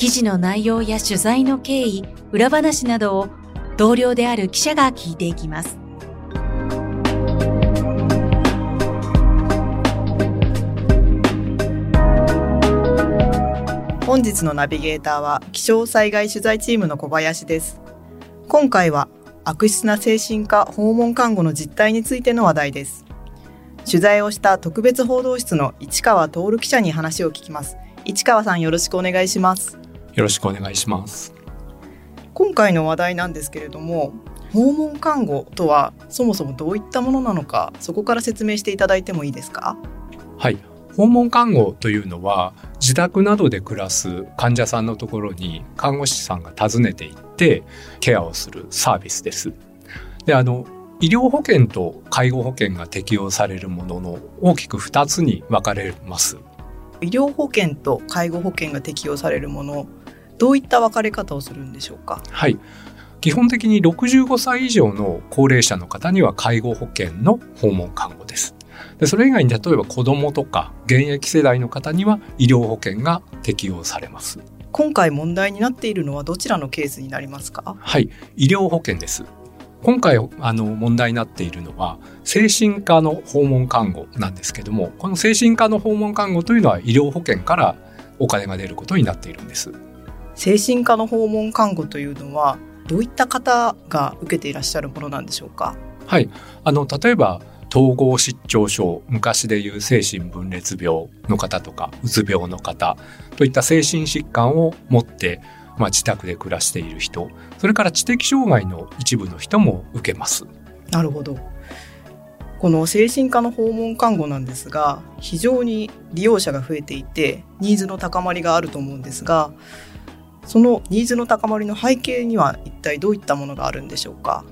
記事の内容や取材の経緯、裏話などを同僚である記者が聞いていきます。本日のナビゲーターは気象災害取材チームの小林です。今回は悪質な精神科訪問看護の実態についての話題です。取材をした特別報道室の市川徹記者に話を聞きます。市川さんよろしくお願いします。よろしくお願いします。今回の話題なんですけれども訪問看護とはそもそもどういったものなのかそこから説明していただいてもいいですか？はい。訪問看護というのは自宅などで暮らす患者さんのところに看護師さんが訪ねていってケアをするサービスです。であの医療保険と介護保険が適用されるものの大きく2つに分かれます。医療保険と介護保険が適用されるものどういった分かれ方をするんでしょうか？はい。基本的に65歳以上の高齢者の方には介護保険の訪問看護です。でそれ以外に例えば子どもとか現役世代の方には医療保険が適用されます。今回問題になっているのはどちらのケースになりますか？はい。医療保険です。今回あの問題になっているのは精神科の訪問看護なんですけどもこの精神科の訪問看護というのは医療保険からお金が出ることになっているんです精神科の訪問看護というのはどういった方が受けていらっしゃるものなんでしょうか？はい。あの例えば統合失調症昔でいう精神分裂病の方とかうつ病の方といった精神疾患を持って、まあ、自宅で暮らしている人それから知的障害の一部の人も受けます。なるほど。この精神科の訪問看護なんですが非常に利用者が増えていてニーズの高まりがあると思うんですがそのニーズの高まりの背景には一体どういったものがあるんでしょうか？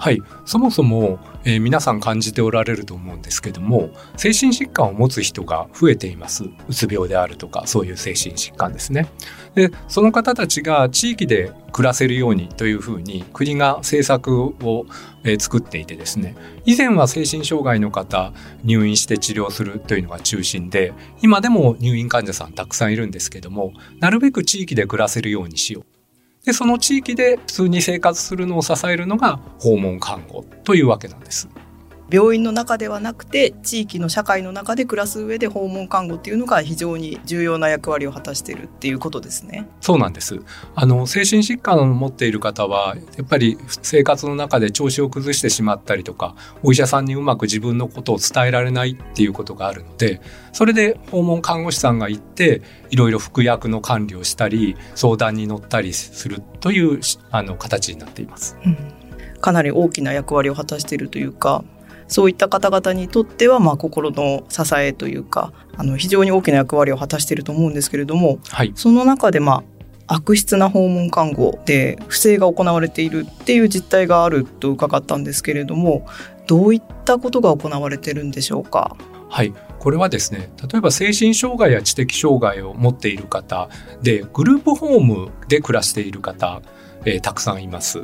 はい、そもそも、えー、皆さん感じておられると思うんですけども精神疾患を持つ人が増えています。うつ病であるとかそういう精神疾患ですね。でその方たちが地域で暮らせるようにというふうに国が政策を、えー、作っていてですね以前は精神障害の方入院して治療するというのが中心で今でも入院患者さんたくさんいるんですけどもなるべく地域で暮らせるようにしよう。で、その地域で普通に生活するのを支えるのが訪問看護というわけなんです。病院の中ではなくて地域の社会の中で暮らす上で訪問看護っていうのが非常に重要な役割を果たしているっていうことですね。そうなんです。あの精神疾患を持っている方はやっぱり生活の中で調子を崩してしまったりとかお医者さんにうまく自分のことを伝えられないっていうことがあるのでそれで訪問看護師さんが行っていろいろ服薬の管理をしたり相談に乗ったりするというあの形になっています。うんかなり大きな役割を果たしているというかそういった方々にとっては、まあ、心の支えというかあの非常に大きな役割を果たしていると思うんですけれども、はい、その中で、まあ、悪質な訪問看護で不正が行われているっていう実態があると伺ったんですけれどもどういったことが行われてるんでしょうか？はい。これはですね例えば精神障害や知的障害を持っている方でグループホームで暮らしている方、えー、たくさんいます。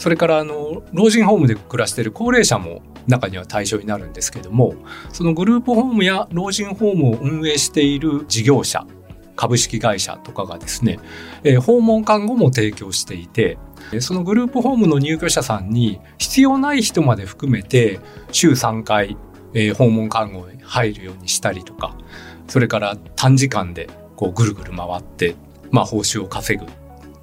それからあの老人ホームで暮らしている高齢者も中には対象になるんですけどもそのグループホームや老人ホームを運営している事業者株式会社とかがですね、えー、訪問看護も提供していてそのグループホームの入居者さんに必要ない人まで含めて週3回、えー、訪問看護に入るようにしたりとかそれから短時間でこうぐるぐる回って、まあ、報酬を稼ぐ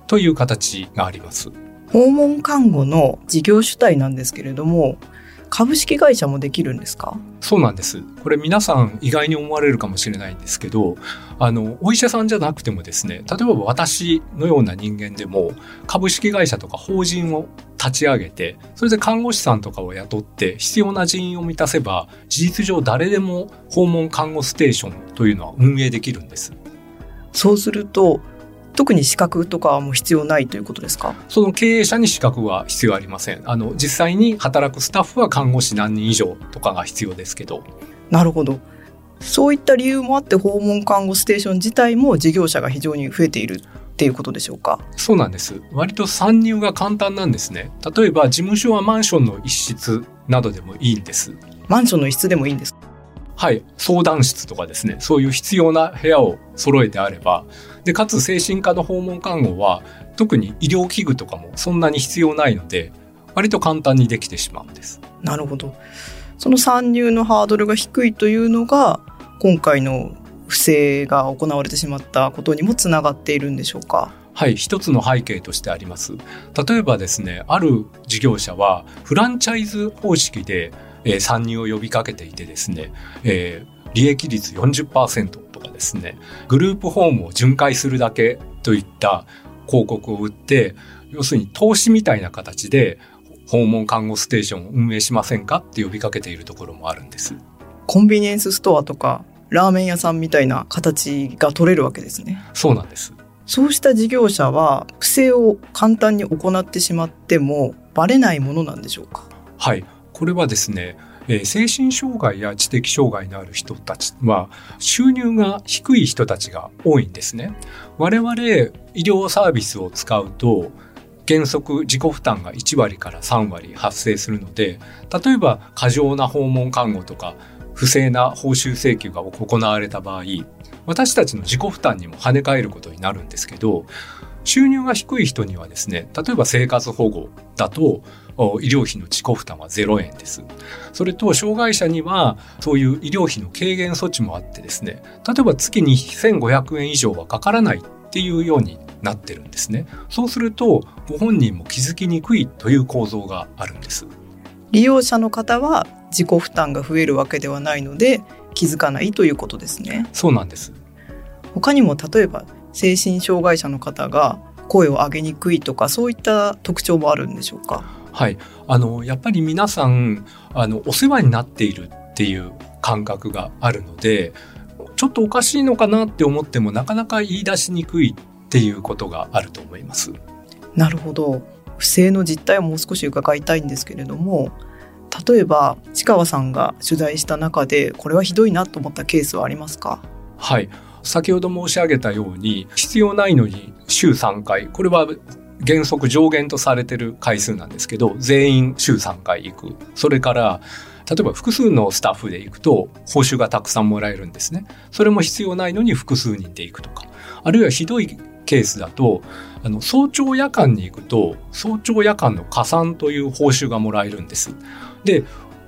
という形があります。訪問看護の事業主体なんですけれども株式会社もできるんですか？そうなんです。これ皆さん意外に思われるかもしれないんですけどあのお医者さんじゃなくてもですね例えば私のような人間でも株式会社とか法人を立ち上げてそれで看護師さんとかを雇って必要な人員を満たせば事実上誰でも訪問看護ステーションというのは運営できるんです。そうすると特に資格とかはもう必要ないということですか？その経営者に資格は必要ありません。あの、実際に働くスタッフは看護師何人以上とかが必要ですけど。なるほど。そういった理由もあって訪問看護ステーション自体も事業者が非常に増えているっていうことでしょうか？そうなんです。割と参入が簡単なんですね。例えば事務所はマンションの一室などでもいいんです。マンションの一室でもいいんですはい、相談室とかですね、そういう必要な部屋を揃えてあれば、で、かつ精神科の訪問看護は、特に医療器具とかもそんなに必要ないので、割と簡単にできてしまうんです。なるほど。その参入のハードルが低いというのが、今回の不正が行われてしまったことにもつながっているんでしょうか？はい、一つの背景としてあります。例えばですね、ある事業者はフランチャイズ方式でえー、参入を呼びかけていてですね、えー、利益率40%とかですね、グループホームを巡回するだけといった広告を売って、要するに投資みたいな形で訪問看護ステーションを運営しませんかって呼びかけているところもあるんです。コンビニエンスストアとかラーメン屋さんみたいな形が取れるわけですね。そうなんです。そうした事業者は不正を簡単に行ってしまってもバレないものなんでしょうか？はい。これはですね、えー、精神障害や知的障害のある人たちは収入が低い人たちが多いんですね。我々医療サービスを使うと原則自己負担が1割から3割発生するので例えば過剰な訪問看護とか不正な報酬請求が行われた場合私たちの自己負担にも跳ね返ることになるんですけど収入が低い人にはですね例えば生活保護だと医療費の自己負担は0円です。それと、障害者には、そういう医療費の軽減措置もあってですね、例えば月に1500円以上はかからないっていうようになってるんですね。そうすると、ご本人も気づきにくいという構造があるんです。利用者の方は自己負担が増えるわけではないので、気づかないということですね。そうなんです。他にも例えば精神障害者の方が声を上げにくいとかそういった特徴もあるんでしょうか？はい、あのやっぱり皆さんあのお世話になっているっていう感覚があるのでちょっとおかしいのかなって思ってもなかなか言い出しにくいっていうことがあると思います。なるほど不正の実態をもう少し伺いたいんですけれども例えば市川さんが取材した中でこれはひどいなと思ったケースはありますか？はい先ほど申し上げたように必要ないのに週3回これは原則上限とされてる回数なんですけど、全員週3回行く。それから、例えば複数のスタッフで行くと報酬がたくさんもらえるんですね。それも必要ないのに複数人で行くとか。あるいはひどいケースだと、あの、早朝夜間に行くと、早朝夜間の加算という報酬がもらえるんです。で、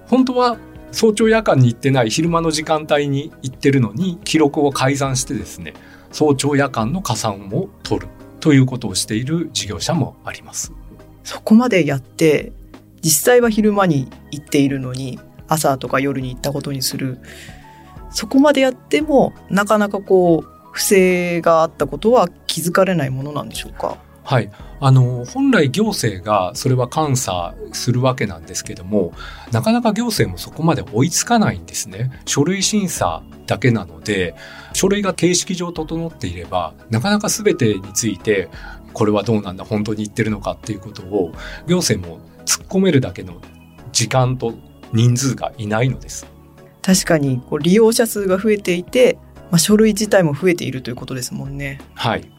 本当は早朝夜間に行ってない昼間の時間帯に行ってるのに記録を改ざんしてですね、早朝夜間の加算を取る。ということをしている事業者もあります。そこまでやって実際は昼間に行っているのに朝とか夜に行ったことにするそこまでやってもなかなかこう不正があったことは気づかれないものなんでしょうか？はい。あの、本来行政がそれは監査するわけなんですけども、なかなか行政もそこまで追いつかないんですね。書類審査だけなので、書類が形式上整っていれば、なかなか全てについて、これはどうなんだ、本当に言ってるのかっていうことを、行政も突っ込めるだけの時間と人数がいないのです。確かにこう利用者数が増えていて、まあ、書類自体も増えているということですもんね。はい。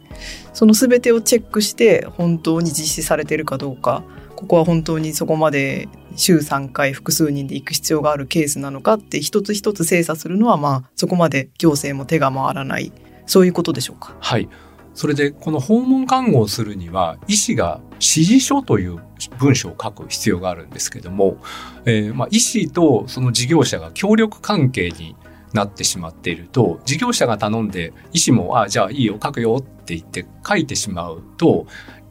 その全てをチェックして本当に実施されているかどうかここは本当にそこまで週3回複数人で行く必要があるケースなのかって一つ一つ精査するのはまあそこまで行政も手が回らないそういうことでしょうか？はいそれでこの訪問看護をするには医師が指示書という文章を書く必要があるんですけども、えー、まあ医師とその事業者が協力関係になってしまっていると事業者が頼んで医師も「ああじゃあいいよ書くよ」って言って書いてしまうと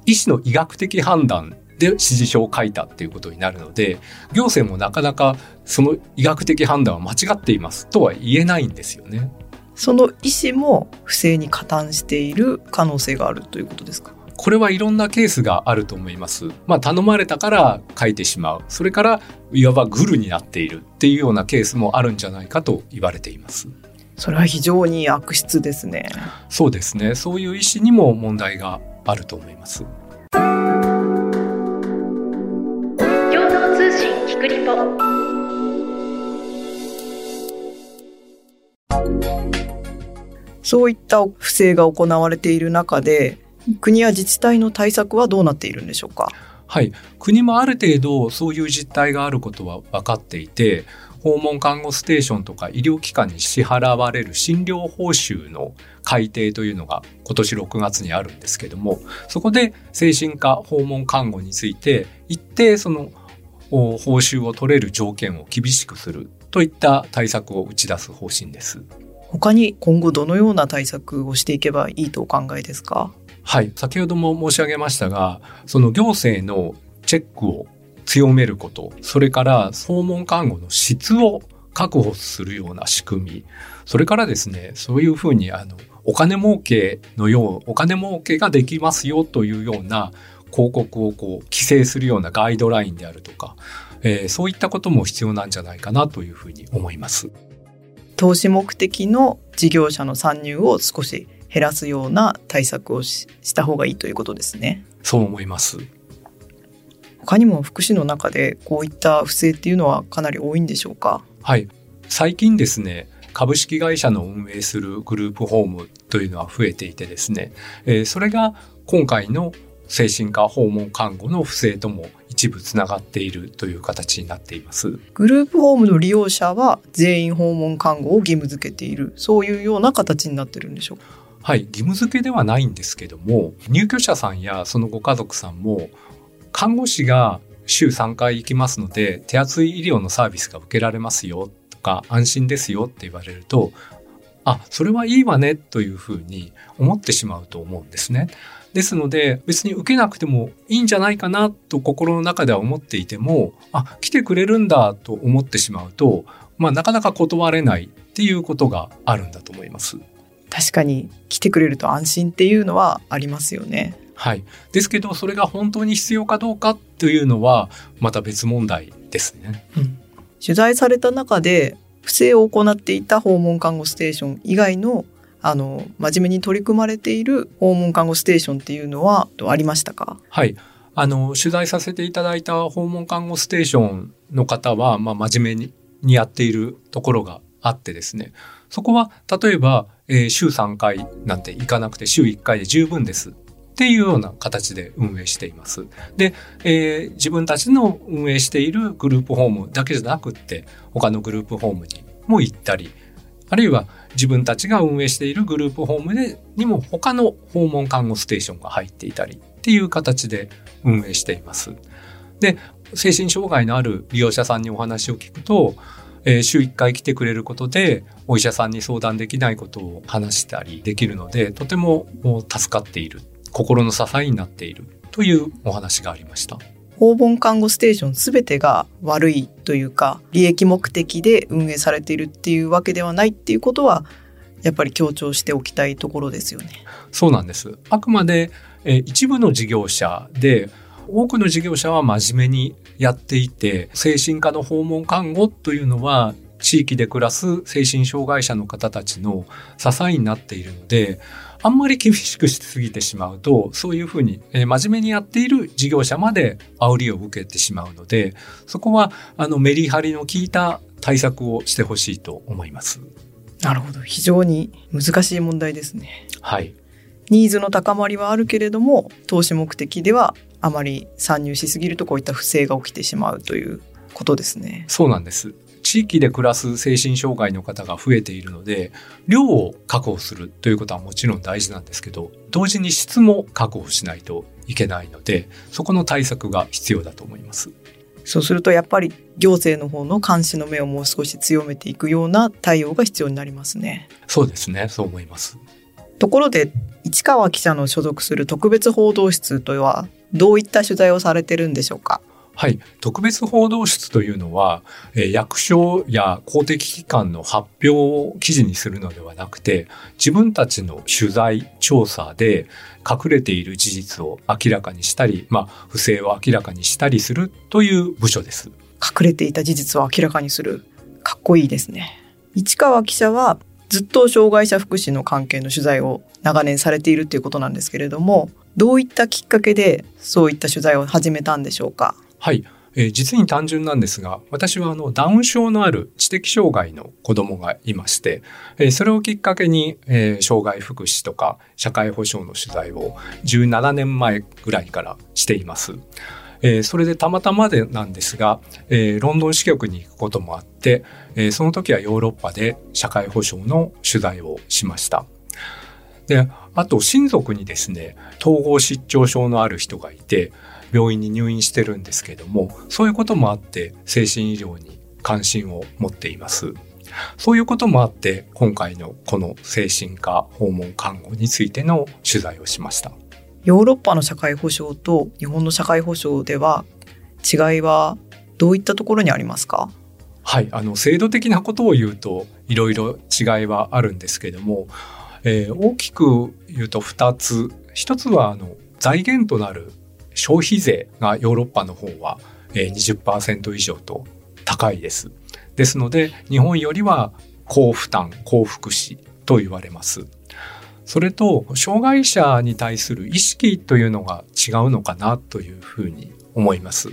医師の医学的判断で指示書を書いたっていうことになるので行政もなかなかその医学的判断は間違っていますとは言えないんですよね。その医師も不正に加担している可能性があるということですか？これはいろんなケースがあると思います。まあ頼まれたから書いてしまう。それからいわばグルになっているっていうようなケースもあるんじゃないかと言われています。それは非常に悪質ですね。そうですね。そういう意思にも問題があると思います。共同通信キクリポ。そういった不正が行われている中で、国や自治体の対策はどうなっているんでしょうか？はい、国もある程度そういう実態があることは分かっていて訪問看護ステーションとか医療機関に支払われる診療報酬の改定というのが今年6月にあるんですけどもそこで精神科訪問看護について一定その報酬を取れる条件を厳しくするといった対策を打ち出す方針です。他に今後どのような対策をしていけばいいとお考えですか？はい。先ほども申し上げましたが、その行政のチェックを強めること、それから訪問看護の質を確保するような仕組み、それからですね、そういうふうにあの、お金儲けのよう、お金儲けができますよというような広告をこう規制するようなガイドラインであるとか、えー、そういったことも必要なんじゃないかなというふうに思います。投資目的の事業者の参入を少し減らすような対策をした方がいいということですね。そう思います。他にも福祉の中でこういった不正っていうのはかなり多いんでしょうか？はい最近ですね株式会社の運営するグループホームというのは増えていてですね、えー、それが今回の精神科訪問看護の不正とも一部つながっているという形になっていますグループホームの利用者は全員訪問看護を義務付けているそういうような形になってるんでしょうか？はい、義務付けではないんですけども入居者さんやそのご家族さんも看護師が週3回行きますので、手厚い医療のサービスが受けられますよとか、安心ですよって言われると、あ、それはいいわねというふうに思ってしまうと思うんですね。ですので、別に受けなくてもいいんじゃないかなと心の中では思っていても、あ、来てくれるんだと思ってしまうと、まあなかなか断れないっていうことがあるんだと思います。確かに来てくれると安心っていうのはありますよね。はい。ですけど、それが本当に必要かどうかというのは、また別問題ですね。うん、取材された中で、不正を行っていた訪問看護ステーション以外の、あの、真面目に取り組まれている訪問看護ステーションっていうのは、ありましたか？はい。あの、取材させていただいた訪問看護ステーションの方は、まあ、真面目ににやっているところがあってですね。そこは、例えば、えー、週3回なんて行かなくて週1回で十分ですっていうような形で運営しています。で、えー、自分たちの運営しているグループホームだけじゃなくって、他のグループホームにも行ったり、あるいは自分たちが運営しているグループホームでにも他の訪問看護ステーションが入っていたりっていう形で運営しています。で、精神障害のある利用者さんにお話を聞くと、えー、週1回来てくれることでお医者さんに相談できないことを話したりできるのでとても助かっている心の支えになっているというお話がありました。訪問看護ステーション全てが悪いというか利益目的で運営されているっていうわけではないっていうことはやっぱり強調しておきたいところですよね。そうなんです。あくまで、え一部の事業者で多くの事業者は真面目にやっていて精神科の訪問看護というのは地域で暮らす精神障害者の方たちの支えになっているのであんまり厳しくしすぎてしまうと、そういうふうに、えー、真面目にやっている事業者まで煽りを受けてしまうので、そこは、あの、メリハリの効いた対策をしてほしいと思います。なるほど。非常に難しい問題ですね。はい。ニーズの高まりはあるけれども、投資目的ではあまり参入しすぎるとこういった不正が起きてしまうということですね。そうなんです。地域で暮らす精神障害の方が増えているので、量を確保するということはもちろん大事なんですけど、同時に質も確保しないといけないので、そこの対策が必要だと思います。そうするとやっぱり行政の方の監視の目をもう少し強めていくような対応が必要になりますね。そうですね。そう思います。ところで、市川記者の所属する特別報道室とはどういった取材をされてるんでしょうか？はい。特別報道室というのは、えー、役所や公的機関の発表を記事にするのではなくて、自分たちの取材、調査で隠れている事実を明らかにしたり、まあ、不正を明らかにしたりするという部署です。隠れていた事実を明らかにする。かっこいいですね。市川記者はずっと障害者福祉の関係の取材を長年されているということなんですけれどもどういったきっかけでそういった取材を始めたんでしょうか？はいえー、実に単純なんですが、私はあのダウン症のある知的障害の子供がいまして、えー、それをきっかけに、えー、障害福祉とか社会保障の取材を17年前ぐらいからしています。えー、それでたまたまでなんですが、えー、ロンドン支局に行くこともあって、えー、その時はヨーロッパで社会保障の取材をしました。で、あと親族にですね、統合失調症のある人がいて、病院に入院してるんですけども、そういうこともあって精神医療に関心を持っています。そういうこともあって、今回のこの精神科訪問看護についての取材をしました。ヨーロッパの社会保障と日本の社会保障では違いはどういったところにありますか？はい、あの制度的なことを言うといろいろ違いはあるんですけども、えー、大きく言うと2つ1つはあの財源となる消費税がヨーロッパの方は20%以上と高いです。ですので日本よりは高負担高福祉と言われます。それと障害者に対する意識というのが違うのかなというふうに思います。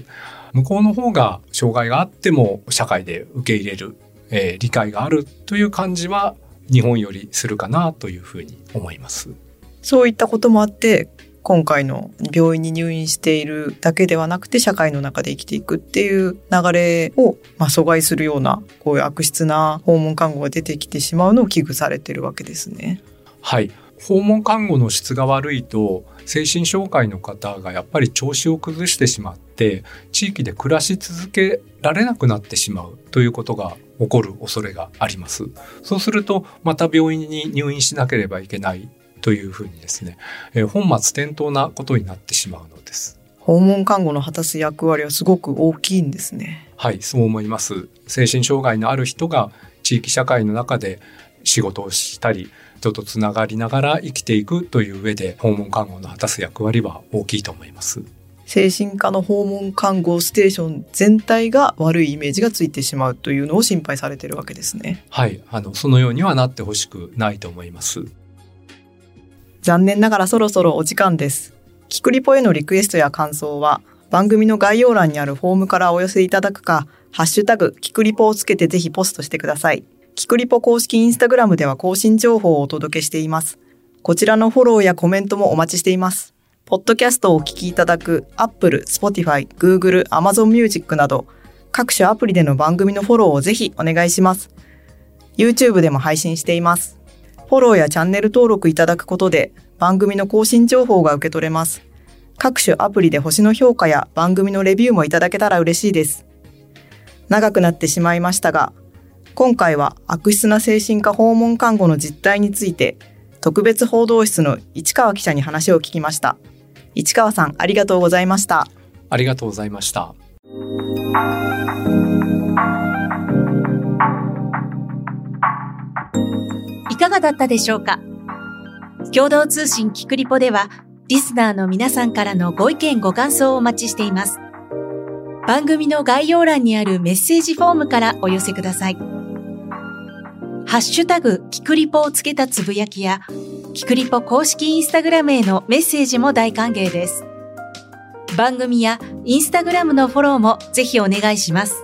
向こうの方が障害があっても社会で受け入れる、えー、理解があるという感じは日本よりするかなというふうに思います。そういったこともあって今回の病院に入院しているだけではなくて社会の中で生きていくっていう流れを、まあ、阻害するようなこういう悪質な訪問看護が出てきてしまうのを危惧されてるわけですね。はい訪問看護の質が悪いと精神障害の方がやっぱり調子を崩してしまって地域で暮らし続けられなくなってしまうということが起こる恐れがあります。そうするとまた病院に入院しなければいけないというふうにですね、えー、本末転倒なことになってしまうのです。訪問看護の果たす役割はすごく大きいんですね。はい、そう思います。精神障害のある人が地域社会の中で仕事をしたり、人とつながりながら生きていくという上で訪問看護の果たす役割は大きいと思います。精神科の訪問看護ステーション全体が悪いイメージがついてしまうというのを心配されているわけですね。はい、あのそのようにはなってほしくないと思います。残念ながらそろそろお時間です。キクリポへのリクエストや感想は、番組の概要欄にあるフォームからお寄せいただくか、ハッシュタグ、キクリポをつけてぜひポストしてください。キクリポ公式インスタグラムでは更新情報をお届けしています。こちらのフォローやコメントもお待ちしています。ポッドキャストをお聞きいただく Apple、Spotify、Google、Amazon Music など各種アプリでの番組のフォローをぜひお願いします。YouTube でも配信しています。フォローやチャンネル登録いただくことで番組の更新情報が受け取れます。各種アプリで星の評価や番組のレビューもいただけたら嬉しいです。長くなってしまいましたが、今回は悪質な精神科訪問看護の実態について、特別報道室の市川記者に話を聞きました。市川さん、ありがとうございました。ありがとうございました。がだったでしょうか？共同通信キクリポでは、リスナーの皆さんからのご意見ご感想をお待ちしています。番組の概要欄にあるメッセージフォームからお寄せください。ハッシュタグ、キクリポをつけたつぶやきや、キクリポ公式インスタグラムへのメッセージも大歓迎です。番組やインスタグラムのフォローもぜひお願いします。